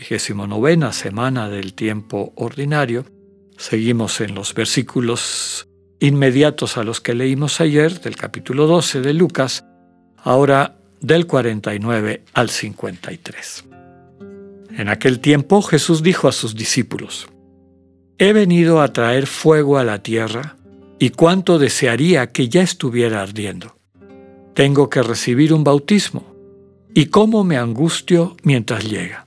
vigésimo novena semana del tiempo ordinario. Seguimos en los versículos inmediatos a los que leímos ayer, del capítulo 12 de Lucas, ahora del 49 al 53. En aquel tiempo Jesús dijo a sus discípulos, He venido a traer fuego a la tierra, y cuánto desearía que ya estuviera ardiendo. Tengo que recibir un bautismo y cómo me angustio mientras llega.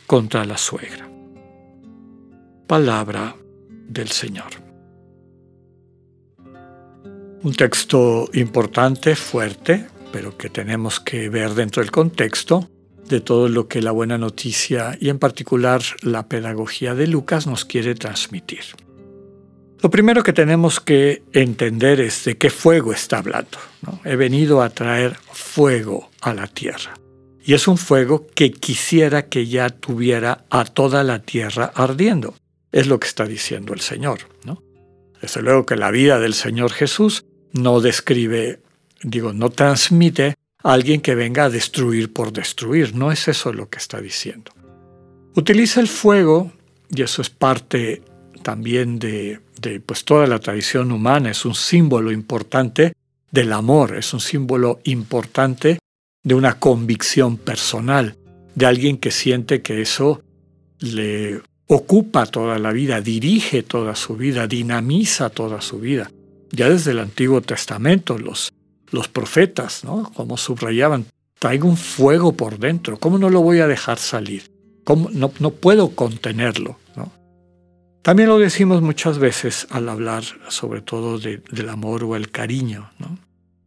contra la suegra. Palabra del Señor. Un texto importante, fuerte, pero que tenemos que ver dentro del contexto de todo lo que la buena noticia y en particular la pedagogía de Lucas nos quiere transmitir. Lo primero que tenemos que entender es de qué fuego está hablando. He venido a traer fuego a la tierra. Y es un fuego que quisiera que ya tuviera a toda la tierra ardiendo. Es lo que está diciendo el Señor. ¿no? Desde luego que la vida del Señor Jesús no describe, digo, no transmite a alguien que venga a destruir por destruir. No es eso lo que está diciendo. Utiliza el fuego, y eso es parte también de, pues toda la tradición humana, es un símbolo importante del amor, es un símbolo importante de una convicción personal, de alguien que siente que eso le ocupa toda la vida, dirige toda su vida, dinamiza toda su vida. Ya desde el Antiguo Testamento los, los profetas, ¿no? Como subrayaban, traigo un fuego por dentro, ¿cómo no lo voy a dejar salir? ¿Cómo no, no puedo contenerlo? También lo decimos muchas veces al hablar sobre todo del amor o el cariño, ¿no?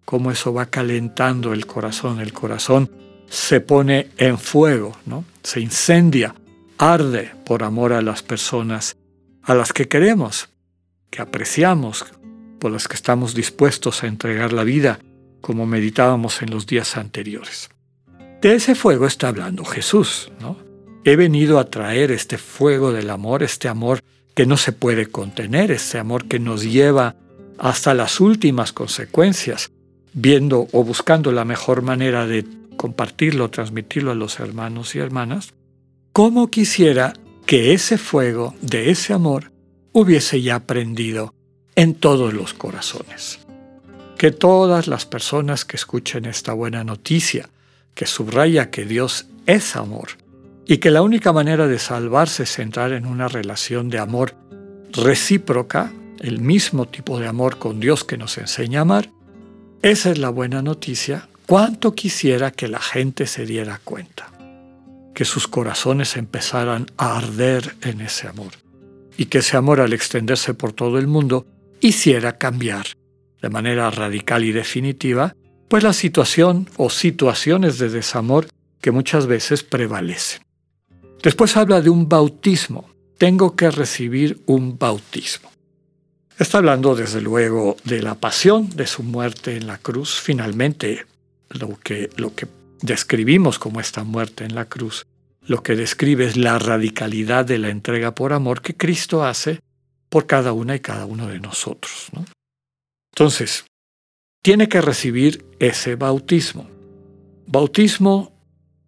Cómo eso va calentando el corazón. El corazón se pone en fuego, ¿no? Se incendia, arde por amor a las personas a las que queremos, que apreciamos, por las que estamos dispuestos a entregar la vida, como meditábamos en los días anteriores. De ese fuego está hablando Jesús, ¿no? He venido a traer este fuego del amor, este amor que no se puede contener, ese amor que nos lleva hasta las últimas consecuencias, viendo o buscando la mejor manera de compartirlo, transmitirlo a los hermanos y hermanas, ¿cómo quisiera que ese fuego de ese amor hubiese ya prendido en todos los corazones? Que todas las personas que escuchen esta buena noticia, que subraya que Dios es amor, y que la única manera de salvarse es entrar en una relación de amor recíproca, el mismo tipo de amor con Dios que nos enseña a amar, esa es la buena noticia. Cuánto quisiera que la gente se diera cuenta, que sus corazones empezaran a arder en ese amor y que ese amor al extenderse por todo el mundo hiciera cambiar de manera radical y definitiva pues la situación o situaciones de desamor que muchas veces prevalecen. Después habla de un bautismo. Tengo que recibir un bautismo. Está hablando desde luego de la pasión, de su muerte en la cruz. Finalmente, lo que, lo que describimos como esta muerte en la cruz, lo que describe es la radicalidad de la entrega por amor que Cristo hace por cada una y cada uno de nosotros. Entonces, tiene que recibir ese bautismo. Bautismo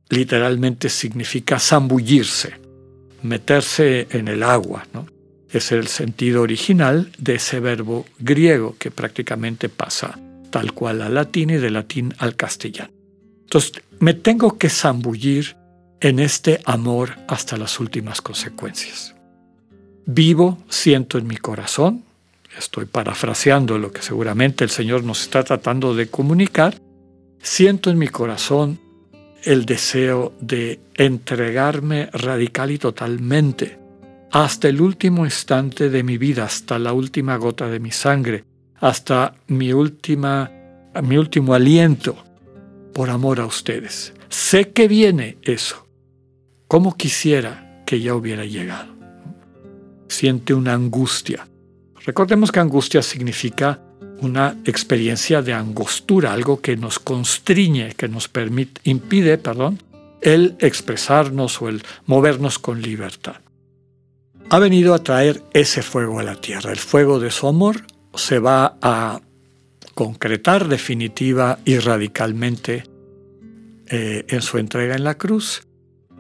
literalmente significa zambullirse, meterse en el agua. ¿no? Es el sentido original de ese verbo griego que prácticamente pasa tal cual al latín y de latín al castellano. Entonces, me tengo que zambullir en este amor hasta las últimas consecuencias. Vivo, siento en mi corazón, estoy parafraseando lo que seguramente el Señor nos está tratando de comunicar, siento en mi corazón el deseo de entregarme radical y totalmente hasta el último instante de mi vida, hasta la última gota de mi sangre, hasta mi, última, mi último aliento, por amor a ustedes. Sé que viene eso. ¿Cómo quisiera que ya hubiera llegado? Siente una angustia. Recordemos que angustia significa una experiencia de angostura, algo que nos constriñe, que nos permite, impide, perdón, el expresarnos o el movernos con libertad. Ha venido a traer ese fuego a la tierra. El fuego de su amor se va a concretar definitiva y radicalmente eh, en su entrega en la cruz.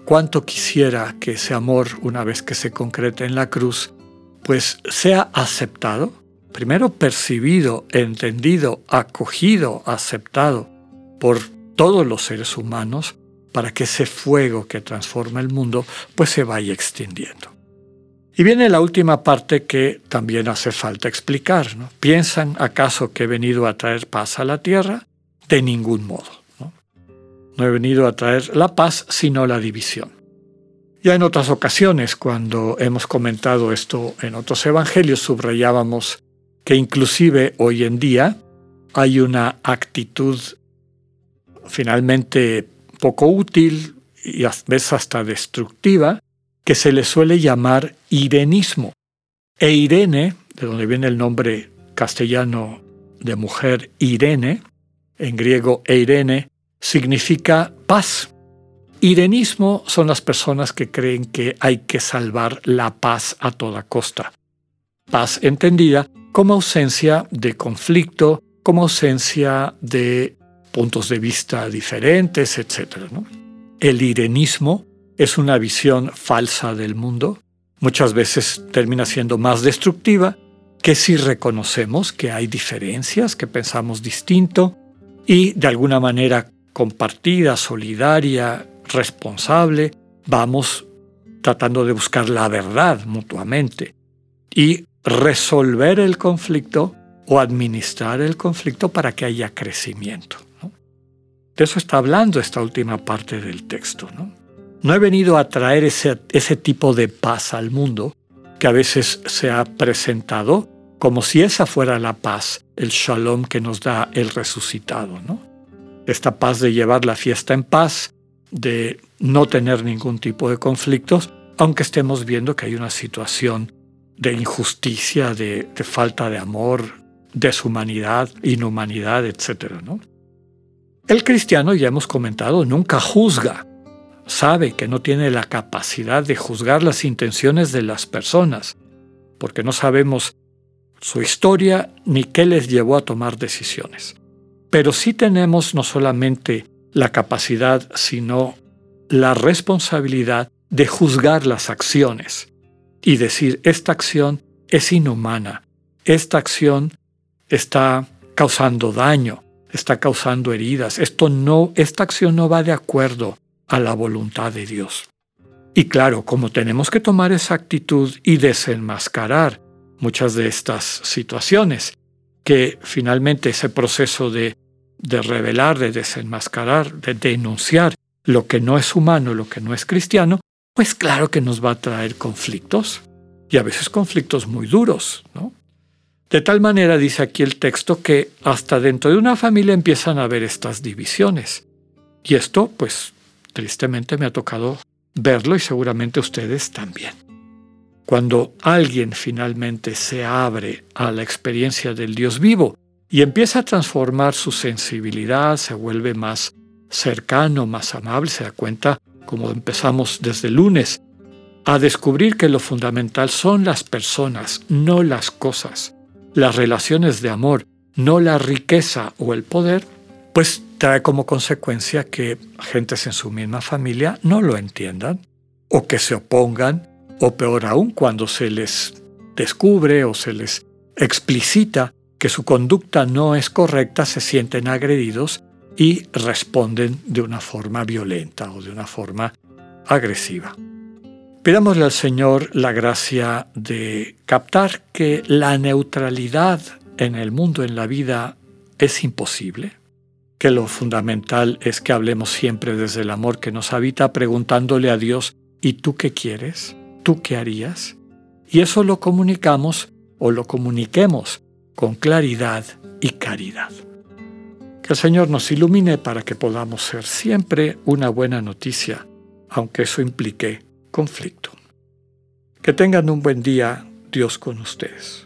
Cuánto quisiera que ese amor, una vez que se concrete en la cruz, pues sea aceptado primero percibido, entendido, acogido, aceptado por todos los seres humanos, para que ese fuego que transforma el mundo pues se vaya extendiendo. Y viene la última parte que también hace falta explicar. ¿Piensan acaso que he venido a traer paz a la tierra? De ningún modo. ¿no? no he venido a traer la paz, sino la división. Ya en otras ocasiones, cuando hemos comentado esto en otros evangelios, subrayábamos que inclusive hoy en día hay una actitud finalmente poco útil y a veces hasta destructiva que se le suele llamar irenismo. E Irene, de donde viene el nombre castellano de mujer Irene, en griego Eirene, significa paz. Irenismo son las personas que creen que hay que salvar la paz a toda costa. Paz entendida como ausencia de conflicto, como ausencia de puntos de vista diferentes, etc. El irenismo es una visión falsa del mundo, muchas veces termina siendo más destructiva que si reconocemos que hay diferencias, que pensamos distinto y de alguna manera compartida, solidaria, responsable, vamos tratando de buscar la verdad mutuamente y resolver el conflicto o administrar el conflicto para que haya crecimiento. De eso está hablando esta última parte del texto. No, no he venido a traer ese, ese tipo de paz al mundo que a veces se ha presentado como si esa fuera la paz, el shalom que nos da el resucitado. ¿no? Esta paz de llevar la fiesta en paz, de no tener ningún tipo de conflictos, aunque estemos viendo que hay una situación de injusticia, de, falta de amor, deshumanidad, inhumanidad, etc. ¿no? El cristiano, ya hemos comentado, nunca juzga. Sabe que no tiene la capacidad de juzgar las intenciones de las personas, porque no sabemos su historia ni qué les llevó a tomar decisiones. Pero sí tenemos no solamente la capacidad, sino la responsabilidad de juzgar las acciones y decir, esta acción es inhumana, esta acción está causando daño, está causando heridas, esto no, esta acción no va de acuerdo a la voluntad de Dios. Y claro, como tenemos que tomar esa actitud y desenmascarar muchas de estas situaciones, que finalmente ese proceso de, de revelar, de desenmascarar, de denunciar lo que no es humano, lo que no es cristiano, pues claro que nos va a traer conflictos y a veces conflictos muy duros, ¿no? De tal manera dice aquí el texto que hasta dentro de una familia empiezan a haber estas divisiones. Y esto, pues, tristemente me ha tocado verlo y seguramente ustedes también. Cuando alguien finalmente se abre a la experiencia del Dios vivo y empieza a transformar su sensibilidad, se vuelve más cercano, más amable, se da cuenta como empezamos desde el lunes, a descubrir que lo fundamental son las personas, no las cosas, las relaciones de amor, no la riqueza o el poder, pues trae como consecuencia que gentes en su misma familia no lo entiendan, o que se opongan, o peor aún, cuando se les descubre o se les explicita que su conducta no es correcta, se sienten agredidos y responden de una forma violenta o de una forma agresiva. Pidámosle al Señor la gracia de captar que la neutralidad en el mundo, en la vida, es imposible, que lo fundamental es que hablemos siempre desde el amor que nos habita, preguntándole a Dios, ¿y tú qué quieres? ¿Tú qué harías? Y eso lo comunicamos o lo comuniquemos con claridad y caridad. Que el Señor nos ilumine para que podamos ser siempre una buena noticia, aunque eso implique conflicto. Que tengan un buen día, Dios con ustedes.